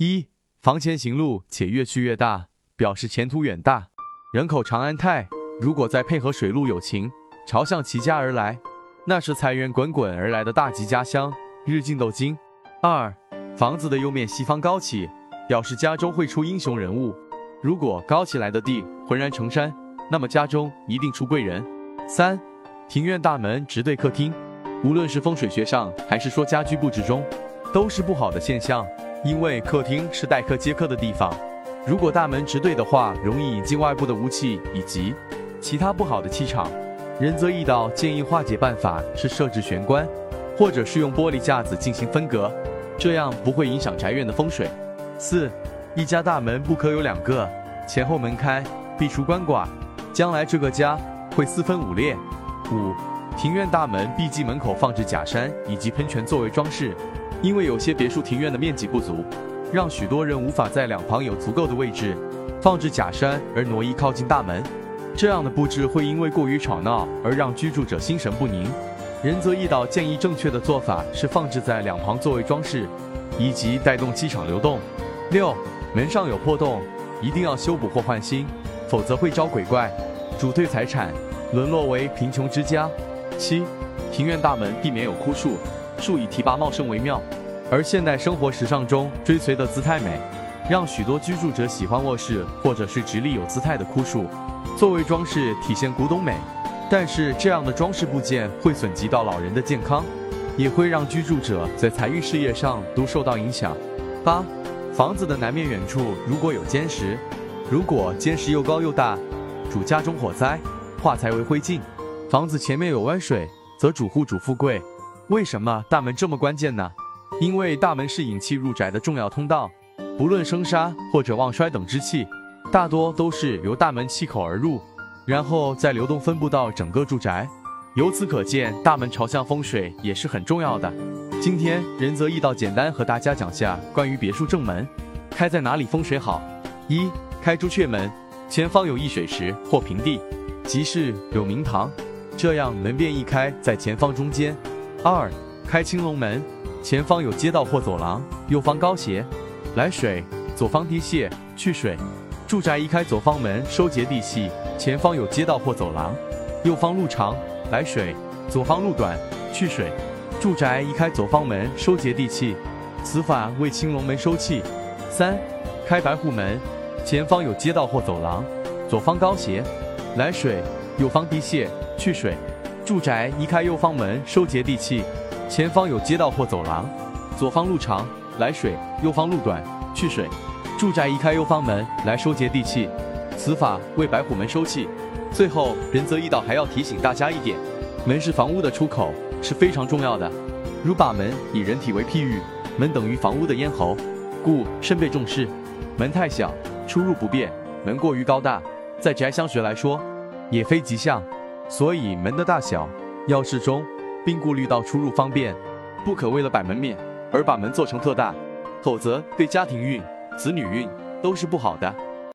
一、房前行路且越去越大，表示前途远大，人口长安泰。如果再配合水路有情，朝向齐家而来，那是财源滚滚而来的大吉家乡，日进斗金。二、房子的右面西方高起，表示家中会出英雄人物。如果高起来的地浑然成山，那么家中一定出贵人。三、庭院大门直对客厅，无论是风水学上还是说家居布置中，都是不好的现象，因为客厅是待客接客的地方，如果大门直对的话，容易引进外部的污气以及其他不好的气场。仁泽易道建议化解办法是设置玄关，或者是用玻璃架子进行分隔，这样不会影响宅院的风水。四、一家大门不可有两个，前后门开，必除官卦，将来这个家会四分五裂。五、庭院大门必忌门口放置假山以及喷泉作为装饰，因为有些别墅庭院的面积不足，让许多人无法在两旁有足够的位置放置假山而挪移靠近大门。这样的布置会因为过于吵闹而让居住者心神不宁。仁泽易道建议正确的做法是放置在两旁作为装饰，以及带动气场流动。六，门上有破洞，一定要修补或换新，否则会招鬼怪，主退财产，沦落为贫穷之家。七，庭院大门避免有枯树，树以提拔茂盛为妙。而现代生活时尚中追随的姿态美，让许多居住者喜欢卧室或者是直立有姿态的枯树。作为装饰体现古董美，但是这样的装饰部件会损及到老人的健康，也会让居住者在财运事业上都受到影响。八，房子的南面远处如果有尖石，如果坚石又高又大，主家中火灾，化财为灰烬。房子前面有湾水，则主户主富贵。为什么大门这么关键呢？因为大门是引气入宅的重要通道，不论生杀或者旺衰等之气。大多都是由大门气口而入，然后再流动分布到整个住宅。由此可见，大门朝向风水也是很重要的。今天仁泽易道简单和大家讲下关于别墅正门开在哪里风水好。一开朱雀门，前方有一水池或平地，即是有明堂，这样门便一开在前方中间。二开青龙门，前方有街道或走廊，右方高斜，来水，左方低泄，去水。住宅一开左方门，收结地气，前方有街道或走廊，右方路长来水，左方路短去水。住宅一开左方门，收结地气，此法为青龙门收气。三开白虎门，前方有街道或走廊，左方高斜来水，右方低泄去水。住宅移开右方门，收结地气，前方有街道或走廊，左方路长来水，右方路短去水。住宅移开右方门来收结地气，此法为白虎门收气。最后，仁泽易道还要提醒大家一点：门是房屋的出口，是非常重要的。如把门以人体为譬喻，门等于房屋的咽喉，故甚被重视。门太小，出入不便；门过于高大，在宅相学来说，也非吉祥。所以门的大小要适中，并顾虑到出入方便，不可为了摆门面而把门做成特大，否则对家庭运。子女运都是不好的。